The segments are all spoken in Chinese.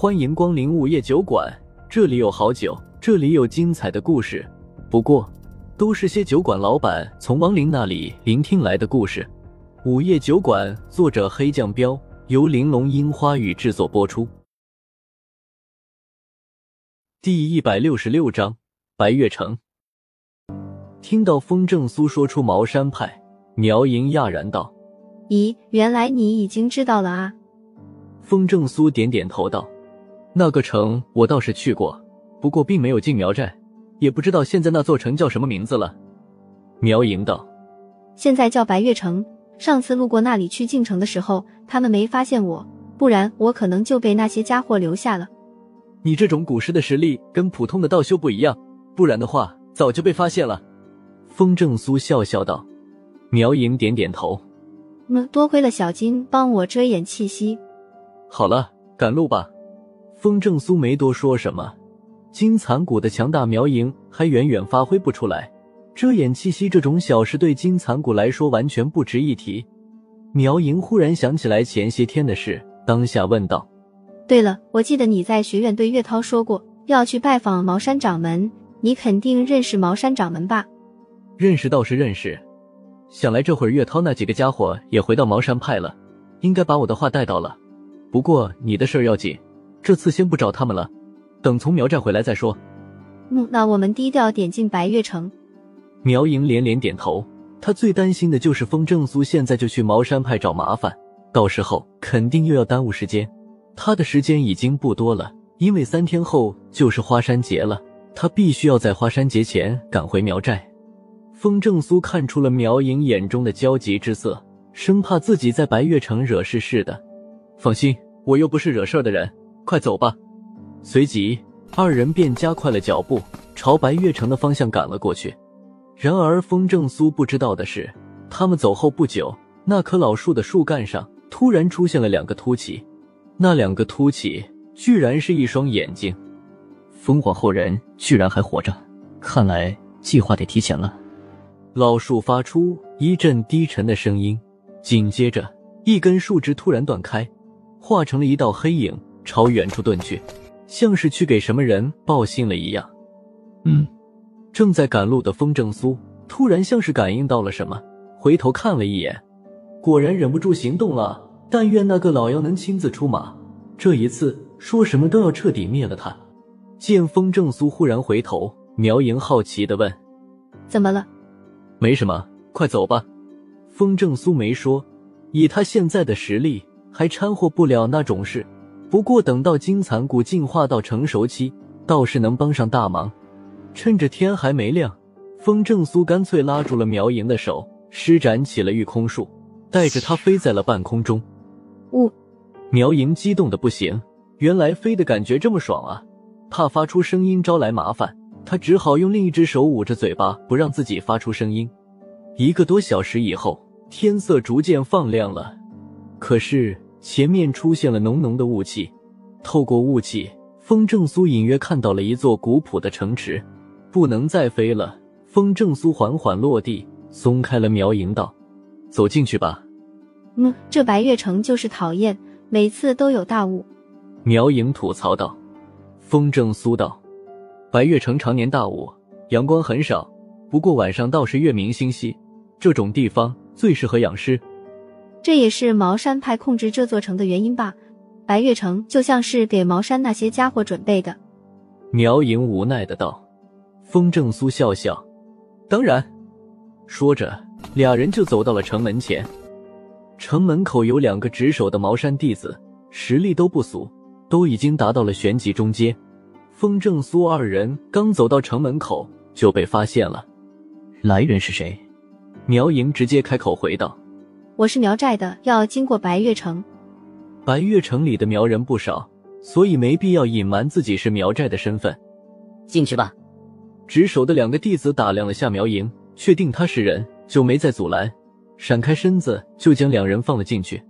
欢迎光临午夜酒馆，这里有好酒，这里有精彩的故事。不过，都是些酒馆老板从亡灵那里聆听来的故事。午夜酒馆，作者黑酱标，由玲珑樱花雨制作播出。第一百六十六章，白月城。听到风正苏说出茅山派，苗莹讶然道：“咦，原来你已经知道了啊？”风正苏点点头道：“那个城我倒是去过，不过并没有进苗寨，也不知道现在那座城叫什么名字了。”苗莹道：“现在叫白月城。上次路过那里去进城的时候，他们没发现我，不然我可能就被那些家伙留下了。你这种古尸的实力跟普通的道修不一样，不然的话早就被发现了。”风正苏笑笑道。苗莹点点头：“嗯，多亏了小金帮我遮掩气息。”好了，赶路吧。风正苏没多说什么。金蚕蛊的强大，苗营还远远发挥不出来。遮掩气息这种小事对金蚕蛊来说完全不值一提。苗莹忽然想起来前些天的事，当下问道：“对了，我记得你在学院对岳涛说过要去拜访茅山掌门，你肯定认识茅山掌门吧？”“认识倒是认识，想来这会儿岳涛那几个家伙也回到茅山派了，应该把我的话带到了。不过你的事儿要紧，这次先不找他们了，等从苗寨回来再说。”“嗯，那我们低调点进白月城。”苗莹连连点头，她最担心的就是风正苏现在就去茅山派找麻烦，到时候肯定又要耽误时间。她的时间已经不多了，因为三天后就是花山节了，她必须要在花山节前赶回苗寨。风正苏看出了苗莹眼中的焦急之色，生怕自己在白月城惹事似的。放心，我又不是惹事的人，快走吧。随即，二人便加快了脚步，朝白月城的方向赶了过去。然而，风正苏不知道的是，他们走后不久，那棵老树的树干上突然出现了两个凸起，那两个凸起居然是一双眼睛。风皇后人居然还活着，看来计划得提前了。老树发出一阵低沉的声音，紧接着，一根树枝突然断开，化成了一道黑影，朝远处遁去，像是去给什么人报信了一样。嗯。正在赶路的风正苏突然像是感应到了什么，回头看了一眼，果然忍不住行动了。但愿那个老妖能亲自出马，这一次说什么都要彻底灭了他。见风正苏忽然回头，苗莹好奇的问：“怎么了？”“没什么，快走吧。”风正苏没说，以他现在的实力，还掺和不了那种事。不过等到金蚕蛊进化到成熟期，倒是能帮上大忙。趁着天还没亮，风正苏干脆拉住了苗莹的手，施展起了御空术，带着她飞在了半空中。呜！苗莹激动的不行，原来飞的感觉这么爽啊！怕发出声音招来麻烦，她只好用另一只手捂着嘴巴，不让自己发出声音。一个多小时以后，天色逐渐放亮了，可是前面出现了浓浓的雾气。透过雾气，风正苏隐约看到了一座古朴的城池。不能再飞了。风正苏缓缓落地，松开了苗莹道：“走进去吧。”嗯，这白月城就是讨厌，每次都有大雾。苗莹吐槽道。风正苏道：“白月城常年大雾，阳光很少，不过晚上倒是月明星稀，这种地方最适合养尸。这也是茅山派控制这座城的原因吧？白月城就像是给茅山那些家伙准备的。”苗莹无奈的道。风正苏笑笑，当然。说着，俩人就走到了城门前。城门口有两个值守的茅山弟子，实力都不俗，都已经达到了玄级中阶。风正苏二人刚走到城门口，就被发现了。来人是谁？苗莹直接开口回道：“我是苗寨的，要经过白月城。白月城里的苗人不少，所以没必要隐瞒自己是苗寨的身份。进去吧。”值守的两个弟子打量了下苗莹，确定他是人，就没再阻拦，闪开身子就将两人放了进去。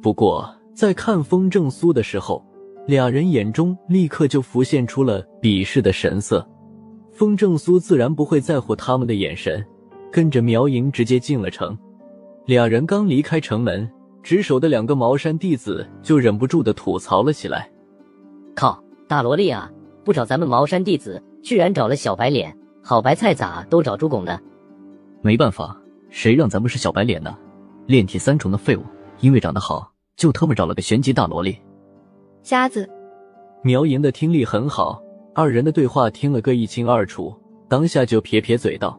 不过在看风正苏的时候，俩人眼中立刻就浮现出了鄙视的神色。风正苏自然不会在乎他们的眼神，跟着苗莹直接进了城。俩人刚离开城门，值守的两个茅山弟子就忍不住的吐槽了起来：“靠大萝莉啊，不找咱们茅山弟子，居然找了小白脸，好白菜咋都找猪拱呢？没办法，谁让咱们是小白脸呢？炼体三重的废物，因为长得好，就特么找了个玄级大萝莉。瞎子，苗莹的听力很好，二人的对话听了个一清二楚，当下就撇撇嘴道：“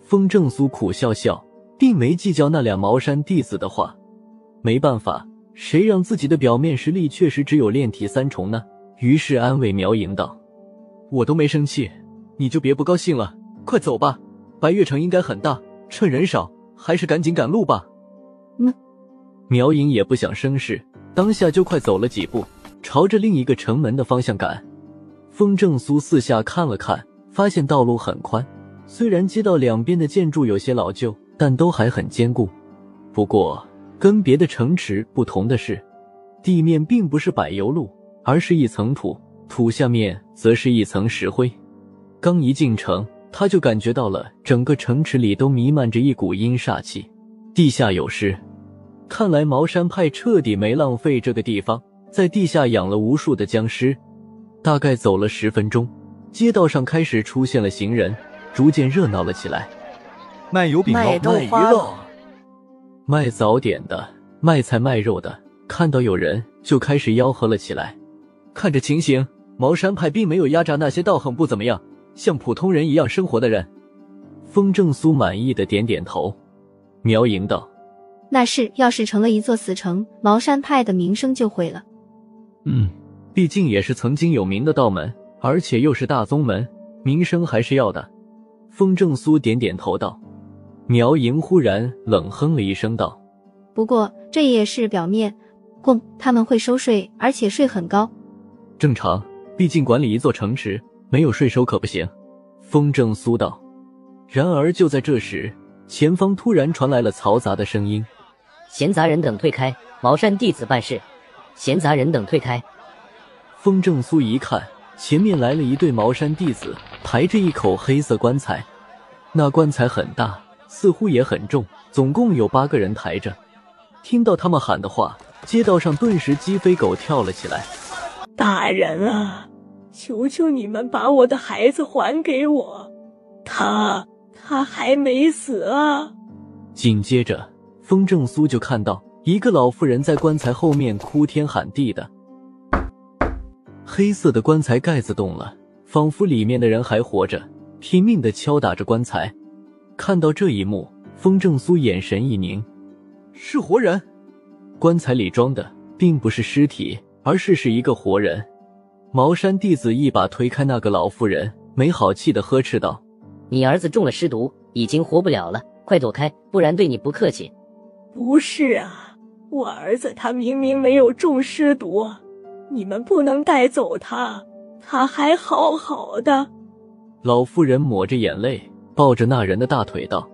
风正苏苦笑笑，并没计较那俩茅山弟子的话。没办法，谁让自己的表面实力确实只有炼体三重呢？于是安慰苗莹道：‘我都没生气，你就别不高兴了，快走吧。’”白月城应该很大，趁人少，还是赶紧赶路吧。嗯，苗莹也不想生事，当下就快走了几步，朝着另一个城门的方向赶。风正苏四下看了看，发现道路很宽，虽然街道两边的建筑有些老旧，但都还很坚固。不过跟别的城池不同的是，地面并不是柏油路，而是一层土，土下面则是一层石灰。刚一进城。他就感觉到了整个城池里都弥漫着一股阴煞气，地下有尸。看来茅山派彻底没浪费这个地方，在地下养了无数的僵尸。大概走了十分钟，街道上开始出现了行人，逐渐热闹了起来。卖油饼、卖豆花肉、卖早点的、卖菜卖肉的，看到有人就开始吆喝了起来。看这情形，茅山派并没有压榨那些道行不怎么样。像普通人一样生活的人，风正苏满意的点点头。苗莹道：“那是，要是成了一座死城，茅山派的名声就毁了。”嗯，毕竟也是曾经有名的道门，而且又是大宗门，名声还是要的。风正苏点点头道。苗莹忽然冷哼了一声道：“不过这也是表面，供他们会收税，而且税很高。正常，毕竟管理一座城池。”没有税收可不行，风正苏道。然而就在这时，前方突然传来了嘈杂的声音：“闲杂人等退开，茅山弟子办事。”闲杂人等退开。风正苏一看，前面来了一对茅山弟子，抬着一口黑色棺材。那棺材很大，似乎也很重，总共有八个人抬着。听到他们喊的话，街道上顿时鸡飞狗跳了起来。大人啊！求求你们把我的孩子还给我，他他还没死啊！紧接着，风正苏就看到一个老妇人在棺材后面哭天喊地的。黑色的棺材盖子动了，仿佛里面的人还活着，拼命的敲打着棺材。看到这一幕，风正苏眼神一凝，是活人。棺材里装的并不是尸体，而是是一个活人。茅山弟子一把推开那个老妇人，没好气的呵斥道：“你儿子中了尸毒，已经活不了了，快躲开，不然对你不客气。”“不是啊，我儿子他明明没有中尸毒，你们不能带走他，他还好好的。”老妇人抹着眼泪，抱着那人的大腿道：“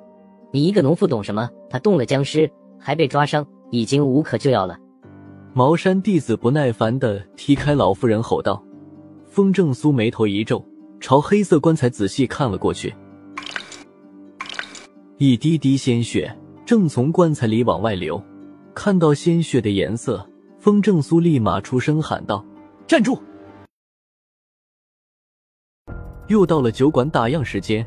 你一个农妇懂什么？他动了僵尸，还被抓伤，已经无可救药了。”茅山弟子不耐烦的踢开老妇人，吼道：“风正苏眉头一皱，朝黑色棺材仔细看了过去。一滴滴鲜血正从棺材里往外流。看到鲜血的颜色，风正苏立马出声喊道：‘站住！’又到了酒馆打烊时间，